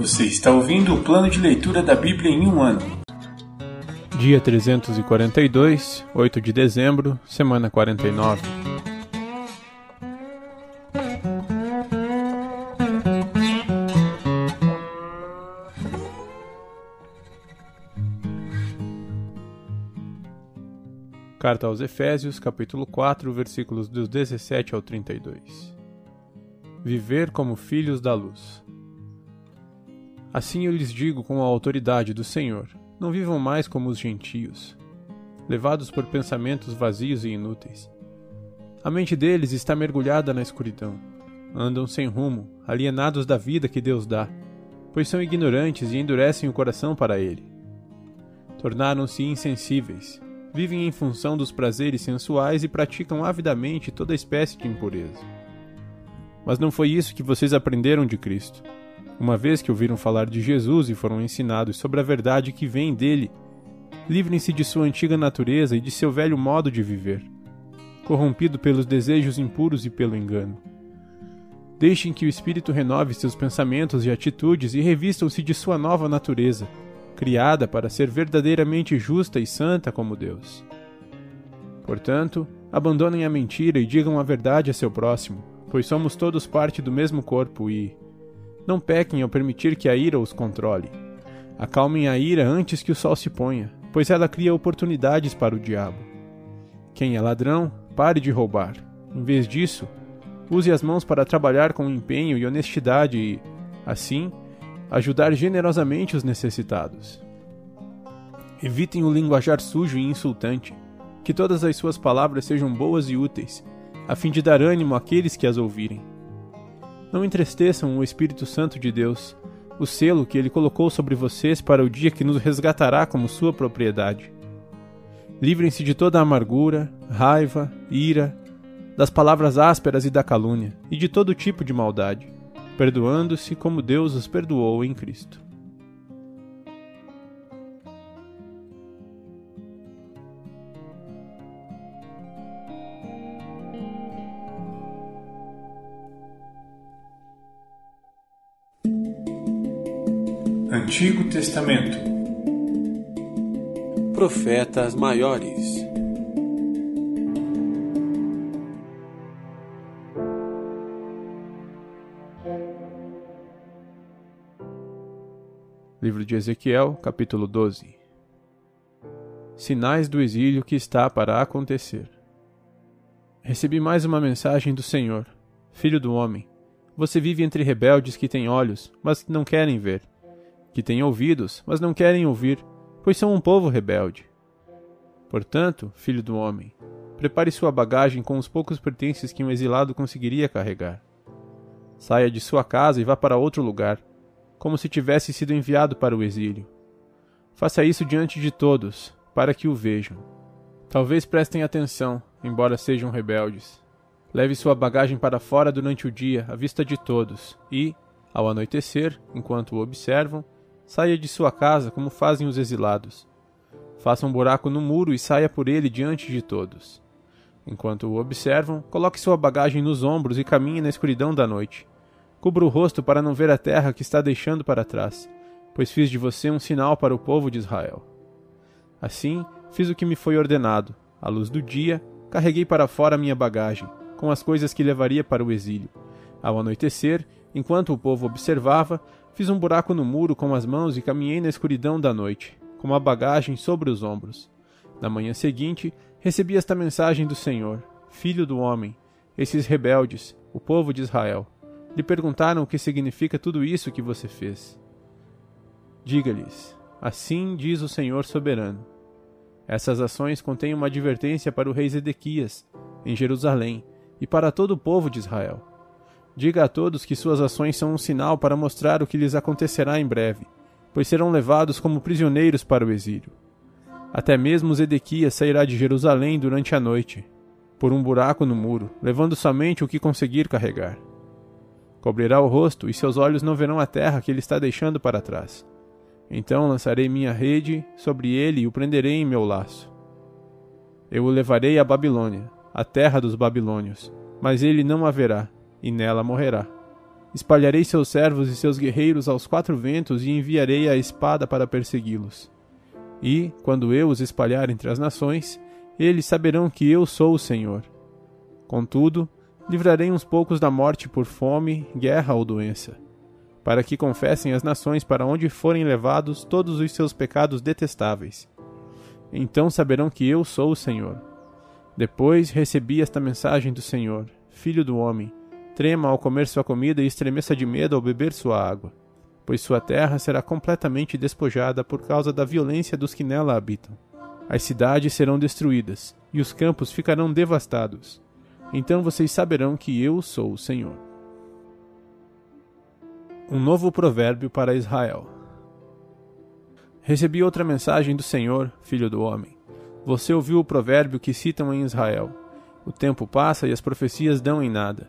Você está ouvindo o plano de leitura da Bíblia em um ano. Dia 342, 8 de dezembro, semana 49. Carta aos Efésios, capítulo 4, versículos dos 17 ao 32. Viver como filhos da luz. Assim eu lhes digo com a autoridade do Senhor: não vivam mais como os gentios, levados por pensamentos vazios e inúteis. A mente deles está mergulhada na escuridão. Andam sem rumo, alienados da vida que Deus dá, pois são ignorantes e endurecem o coração para ele. Tornaram-se insensíveis, vivem em função dos prazeres sensuais e praticam avidamente toda espécie de impureza. Mas não foi isso que vocês aprenderam de Cristo. Uma vez que ouviram falar de Jesus e foram ensinados sobre a verdade que vem dele, livrem-se de sua antiga natureza e de seu velho modo de viver, corrompido pelos desejos impuros e pelo engano. Deixem que o Espírito renove seus pensamentos e atitudes e revistam-se de sua nova natureza, criada para ser verdadeiramente justa e santa como Deus. Portanto, abandonem a mentira e digam a verdade a seu próximo, pois somos todos parte do mesmo corpo e, não pequem ao permitir que a ira os controle. Acalmem a ira antes que o sol se ponha, pois ela cria oportunidades para o diabo. Quem é ladrão, pare de roubar. Em vez disso, use as mãos para trabalhar com empenho e honestidade e, assim, ajudar generosamente os necessitados. Evitem o linguajar sujo e insultante, que todas as suas palavras sejam boas e úteis, a fim de dar ânimo àqueles que as ouvirem. Não entristeçam o Espírito Santo de Deus, o selo que ele colocou sobre vocês para o dia que nos resgatará como sua propriedade. Livrem-se de toda amargura, raiva, ira, das palavras ásperas e da calúnia, e de todo tipo de maldade, perdoando-se como Deus os perdoou em Cristo. Antigo Testamento Profetas Maiores Livro de Ezequiel, capítulo 12 Sinais do exílio que está para acontecer. Recebi mais uma mensagem do Senhor. Filho do homem, você vive entre rebeldes que têm olhos, mas que não querem ver que têm ouvidos, mas não querem ouvir, pois são um povo rebelde. Portanto, filho do homem, prepare sua bagagem com os poucos pertences que um exilado conseguiria carregar. Saia de sua casa e vá para outro lugar, como se tivesse sido enviado para o exílio. Faça isso diante de todos, para que o vejam. Talvez prestem atenção, embora sejam rebeldes. Leve sua bagagem para fora durante o dia, à vista de todos, e, ao anoitecer, enquanto o observam, Saia de sua casa como fazem os exilados. Faça um buraco no muro e saia por ele diante de todos. Enquanto o observam, coloque sua bagagem nos ombros e caminhe na escuridão da noite. Cubra o rosto para não ver a terra que está deixando para trás, pois fiz de você um sinal para o povo de Israel. Assim, fiz o que me foi ordenado. À luz do dia, carreguei para fora minha bagagem, com as coisas que levaria para o exílio. Ao anoitecer, enquanto o povo observava, Fiz um buraco no muro com as mãos e caminhei na escuridão da noite, com a bagagem sobre os ombros. Na manhã seguinte, recebi esta mensagem do Senhor: Filho do homem, esses rebeldes, o povo de Israel, lhe perguntaram o que significa tudo isso que você fez. Diga-lhes: Assim diz o Senhor soberano. Essas ações contêm uma advertência para o rei Zedequias, em Jerusalém, e para todo o povo de Israel. Diga a todos que suas ações são um sinal para mostrar o que lhes acontecerá em breve, pois serão levados como prisioneiros para o exílio. Até mesmo Zedequias sairá de Jerusalém durante a noite, por um buraco no muro, levando somente o que conseguir carregar. Cobrirá o rosto e seus olhos não verão a terra que ele está deixando para trás. Então lançarei minha rede sobre ele e o prenderei em meu laço. Eu o levarei à Babilônia, a terra dos babilônios, mas ele não a verá, e nela morrerá. Espalharei seus servos e seus guerreiros aos quatro ventos e enviarei a espada para persegui-los. E, quando eu os espalhar entre as nações, eles saberão que eu sou o Senhor. Contudo, livrarei uns poucos da morte por fome, guerra ou doença, para que confessem as nações para onde forem levados todos os seus pecados detestáveis. Então saberão que eu sou o Senhor. Depois recebi esta mensagem do Senhor: Filho do homem, trema ao comer sua comida e estremeça de medo ao beber sua água, pois sua terra será completamente despojada por causa da violência dos que nela habitam. As cidades serão destruídas, e os campos ficarão devastados. Então vocês saberão que eu sou o Senhor. Um novo provérbio para Israel. Recebi outra mensagem do Senhor, filho do homem. Você ouviu o provérbio que citam em Israel: O tempo passa e as profecias dão em nada.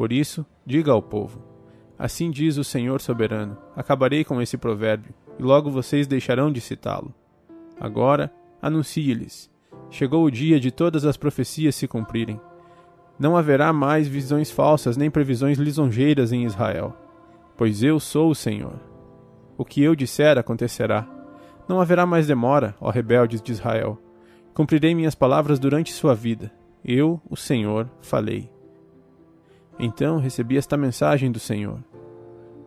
Por isso, diga ao povo: Assim diz o Senhor soberano: Acabarei com esse provérbio, e logo vocês deixarão de citá-lo. Agora, anuncie-lhes: Chegou o dia de todas as profecias se cumprirem. Não haverá mais visões falsas nem previsões lisonjeiras em Israel, pois eu sou o Senhor. O que eu disser acontecerá. Não haverá mais demora, ó rebeldes de Israel. Cumprirei minhas palavras durante sua vida. Eu, o Senhor, falei. Então recebi esta mensagem do Senhor: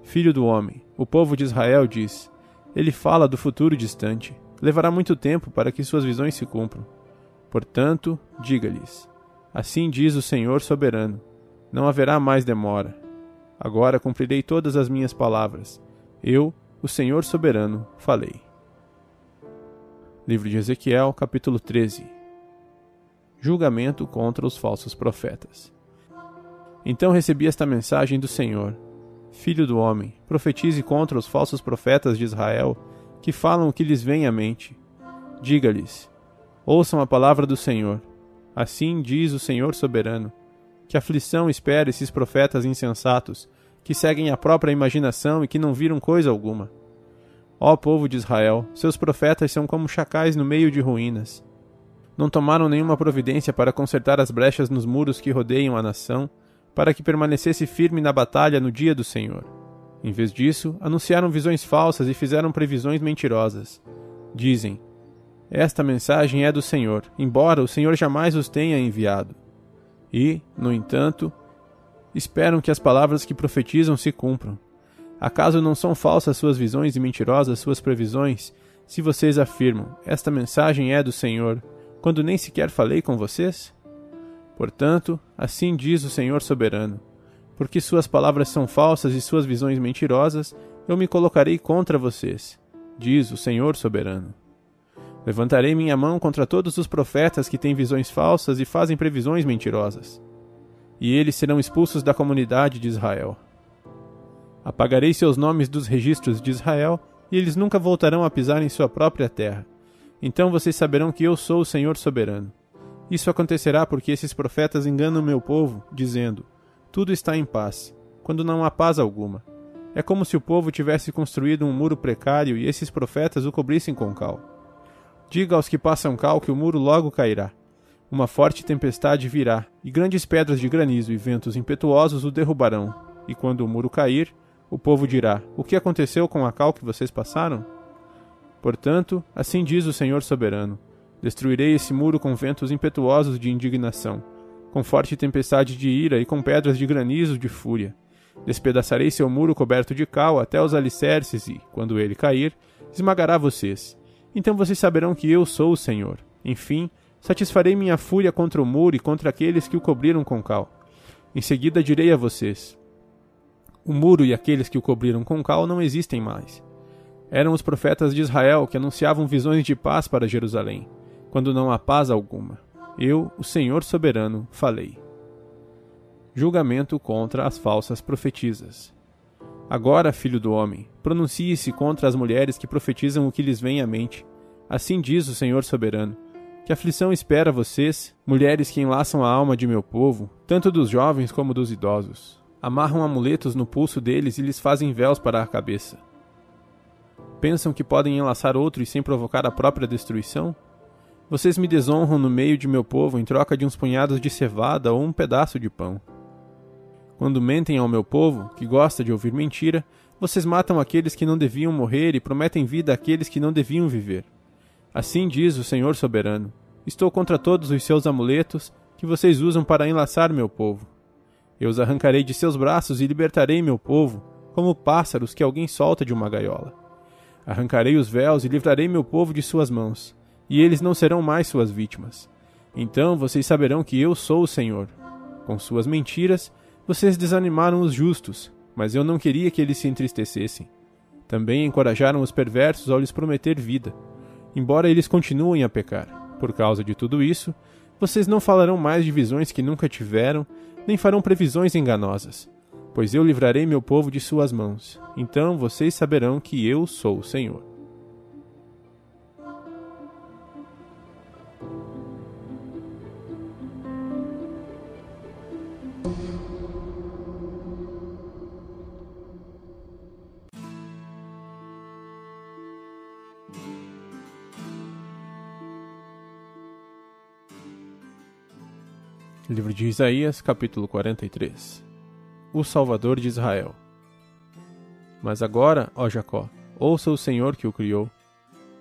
Filho do homem, o povo de Israel diz: Ele fala do futuro distante. Levará muito tempo para que suas visões se cumpram. Portanto, diga-lhes: Assim diz o Senhor soberano: Não haverá mais demora. Agora cumprirei todas as minhas palavras. Eu, o Senhor soberano, falei. Livro de Ezequiel, capítulo 13 Julgamento contra os falsos profetas. Então recebi esta mensagem do Senhor: Filho do homem, profetize contra os falsos profetas de Israel, que falam o que lhes vem à mente. Diga-lhes: Ouçam a palavra do Senhor. Assim diz o Senhor soberano: Que aflição espera esses profetas insensatos, que seguem a própria imaginação e que não viram coisa alguma. Ó povo de Israel, seus profetas são como chacais no meio de ruínas. Não tomaram nenhuma providência para consertar as brechas nos muros que rodeiam a nação, para que permanecesse firme na batalha no dia do Senhor. Em vez disso, anunciaram visões falsas e fizeram previsões mentirosas. Dizem: esta mensagem é do Senhor, embora o Senhor jamais os tenha enviado. E, no entanto, esperam que as palavras que profetizam se cumpram. Acaso não são falsas suas visões e mentirosas suas previsões, se vocês afirmam: Esta mensagem é do Senhor, quando nem sequer falei com vocês? Portanto, assim diz o Senhor soberano: Porque suas palavras são falsas e suas visões mentirosas, eu me colocarei contra vocês, diz o Senhor soberano. Levantarei minha mão contra todos os profetas que têm visões falsas e fazem previsões mentirosas. E eles serão expulsos da comunidade de Israel. Apagarei seus nomes dos registros de Israel, e eles nunca voltarão a pisar em sua própria terra. Então vocês saberão que eu sou o Senhor soberano. Isso acontecerá porque esses profetas enganam meu povo, dizendo: Tudo está em paz, quando não há paz alguma. É como se o povo tivesse construído um muro precário e esses profetas o cobrissem com cal. Diga aos que passam cal que o muro logo cairá. Uma forte tempestade virá, e grandes pedras de granizo e ventos impetuosos o derrubarão. E quando o muro cair, o povo dirá: O que aconteceu com a cal que vocês passaram? Portanto, assim diz o Senhor soberano: Destruirei esse muro com ventos impetuosos de indignação, com forte tempestade de ira e com pedras de granizo de fúria. Despedaçarei seu muro coberto de cal até os alicerces e, quando ele cair, esmagará vocês então vocês saberão que eu sou o Senhor. Enfim, satisfarei minha fúria contra o muro e contra aqueles que o cobriram com cal. Em seguida direi a vocês: O muro e aqueles que o cobriram com cal não existem mais. Eram os profetas de Israel que anunciavam visões de paz para Jerusalém, quando não há paz alguma. Eu, o Senhor soberano, falei. Julgamento contra as falsas profetisas. Agora, filho do homem, pronuncie-se contra as mulheres que profetizam o que lhes vem à mente. Assim diz o Senhor soberano: Que aflição espera vocês, mulheres que enlaçam a alma de meu povo, tanto dos jovens como dos idosos. Amarram amuletos no pulso deles e lhes fazem véus para a cabeça. Pensam que podem enlaçar outros sem provocar a própria destruição? Vocês me desonram no meio de meu povo em troca de uns punhados de cevada ou um pedaço de pão. Quando mentem ao meu povo, que gosta de ouvir mentira, vocês matam aqueles que não deviam morrer e prometem vida àqueles que não deviam viver. Assim diz o Senhor soberano: Estou contra todos os seus amuletos que vocês usam para enlaçar meu povo. Eu os arrancarei de seus braços e libertarei meu povo, como pássaros que alguém solta de uma gaiola. Arrancarei os véus e livrarei meu povo de suas mãos, e eles não serão mais suas vítimas. Então vocês saberão que eu sou o Senhor. Com suas mentiras, vocês desanimaram os justos, mas eu não queria que eles se entristecessem. Também encorajaram os perversos ao lhes prometer vida, embora eles continuem a pecar. Por causa de tudo isso, vocês não falarão mais de visões que nunca tiveram, nem farão previsões enganosas, pois eu livrarei meu povo de suas mãos. Então vocês saberão que eu sou o Senhor. Livro de Isaías, capítulo 43 O Salvador de Israel Mas agora, ó Jacó, ouça o Senhor que o criou.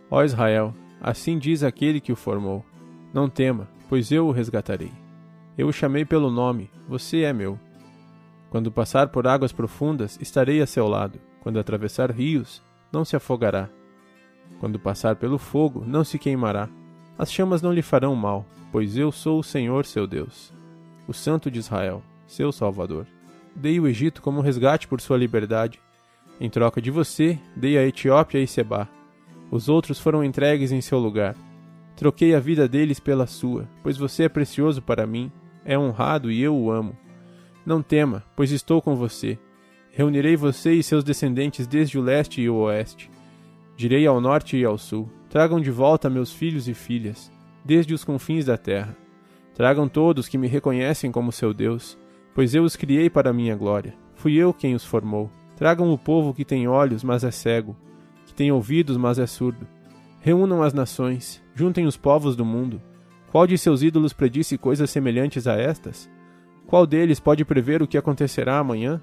Ó Israel, assim diz aquele que o formou: Não tema, pois eu o resgatarei. Eu o chamei pelo nome, você é meu. Quando passar por águas profundas, estarei a seu lado. Quando atravessar rios, não se afogará. Quando passar pelo fogo, não se queimará. As chamas não lhe farão mal pois eu sou o Senhor seu Deus, o Santo de Israel, seu Salvador. Dei o Egito como resgate por sua liberdade. Em troca de você, dei a Etiópia e Seba. Os outros foram entregues em seu lugar. Troquei a vida deles pela sua, pois você é precioso para mim, é honrado e eu o amo. Não tema, pois estou com você. Reunirei você e seus descendentes desde o leste e o oeste. Direi ao norte e ao sul: tragam de volta meus filhos e filhas desde os confins da terra. Tragam todos que me reconhecem como seu Deus, pois eu os criei para a minha glória. Fui eu quem os formou. Tragam o povo que tem olhos, mas é cego, que tem ouvidos, mas é surdo. Reúnam as nações, juntem os povos do mundo. Qual de seus ídolos predisse coisas semelhantes a estas? Qual deles pode prever o que acontecerá amanhã?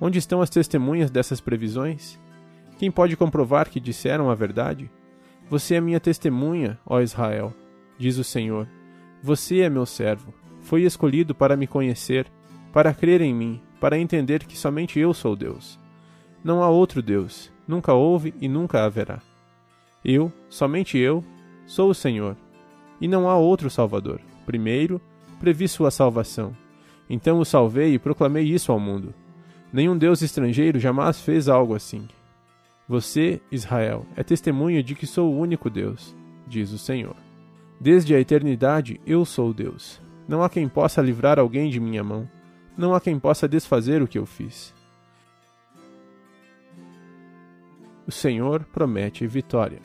Onde estão as testemunhas dessas previsões? Quem pode comprovar que disseram a verdade? Você é minha testemunha, ó Israel, diz o Senhor. Você é meu servo. Foi escolhido para me conhecer, para crer em mim, para entender que somente eu sou Deus. Não há outro Deus, nunca houve e nunca haverá. Eu, somente eu, sou o Senhor, e não há outro Salvador. Primeiro, previ sua salvação. Então o salvei e proclamei isso ao mundo. Nenhum Deus estrangeiro jamais fez algo assim. Você, Israel, é testemunha de que sou o único Deus, diz o Senhor. Desde a eternidade eu sou Deus. Não há quem possa livrar alguém de minha mão. Não há quem possa desfazer o que eu fiz. O Senhor promete vitória.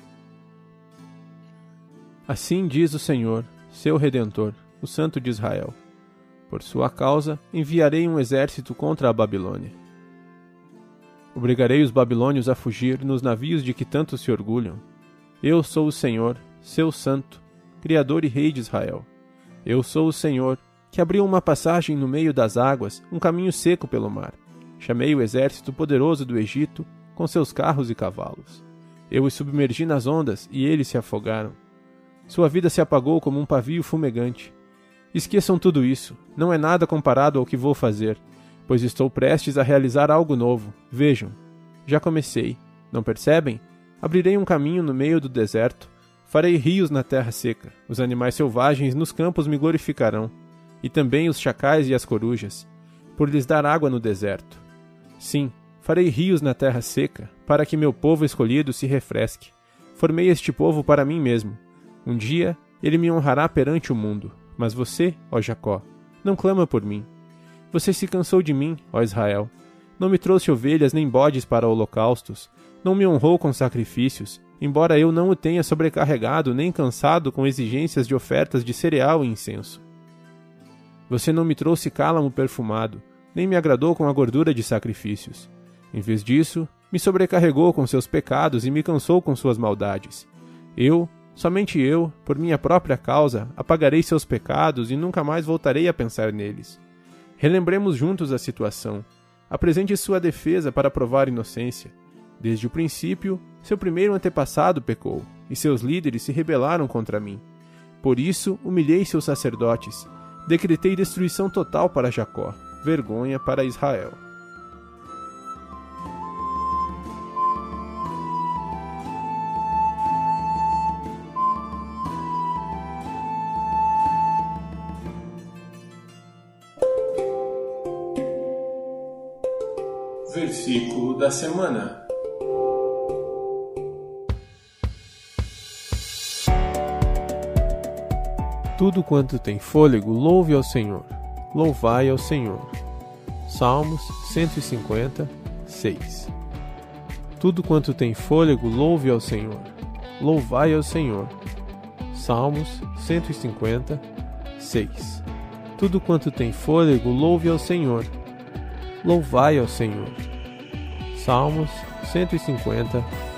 Assim diz o Senhor, seu redentor, o Santo de Israel. Por sua causa enviarei um exército contra a Babilônia Obrigarei os babilônios a fugir nos navios de que tanto se orgulham. Eu sou o Senhor, seu santo, Criador e Rei de Israel. Eu sou o Senhor, que abriu uma passagem no meio das águas, um caminho seco pelo mar. Chamei o exército poderoso do Egito, com seus carros e cavalos. Eu os submergi nas ondas e eles se afogaram. Sua vida se apagou como um pavio fumegante. Esqueçam tudo isso, não é nada comparado ao que vou fazer pois estou prestes a realizar algo novo. Vejam, já comecei. Não percebem? Abrirei um caminho no meio do deserto, farei rios na terra seca. Os animais selvagens nos campos me glorificarão, e também os chacais e as corujas, por lhes dar água no deserto. Sim, farei rios na terra seca, para que meu povo escolhido se refresque. Formei este povo para mim mesmo. Um dia ele me honrará perante o mundo. Mas você, ó Jacó, não clama por mim. Você se cansou de mim, ó Israel. Não me trouxe ovelhas nem bodes para holocaustos. Não me honrou com sacrifícios, embora eu não o tenha sobrecarregado nem cansado com exigências de ofertas de cereal e incenso. Você não me trouxe cálamo perfumado, nem me agradou com a gordura de sacrifícios. Em vez disso, me sobrecarregou com seus pecados e me cansou com suas maldades. Eu, somente eu, por minha própria causa, apagarei seus pecados e nunca mais voltarei a pensar neles. Relembremos juntos a situação. Apresente sua defesa para provar inocência. Desde o princípio, seu primeiro antepassado pecou, e seus líderes se rebelaram contra mim. Por isso, humilhei seus sacerdotes. Decretei destruição total para Jacó, vergonha para Israel. Versículo da semana. Tudo quanto tem fôlego, louve ao Senhor. Louvai ao Senhor. Salmos 150, 6. Tudo quanto tem fôlego, louve ao Senhor. Louvai ao Senhor. Salmos 150, 6. Tudo quanto tem fôlego, louve ao Senhor. Louvai ao Senhor. Salmos 150, 6.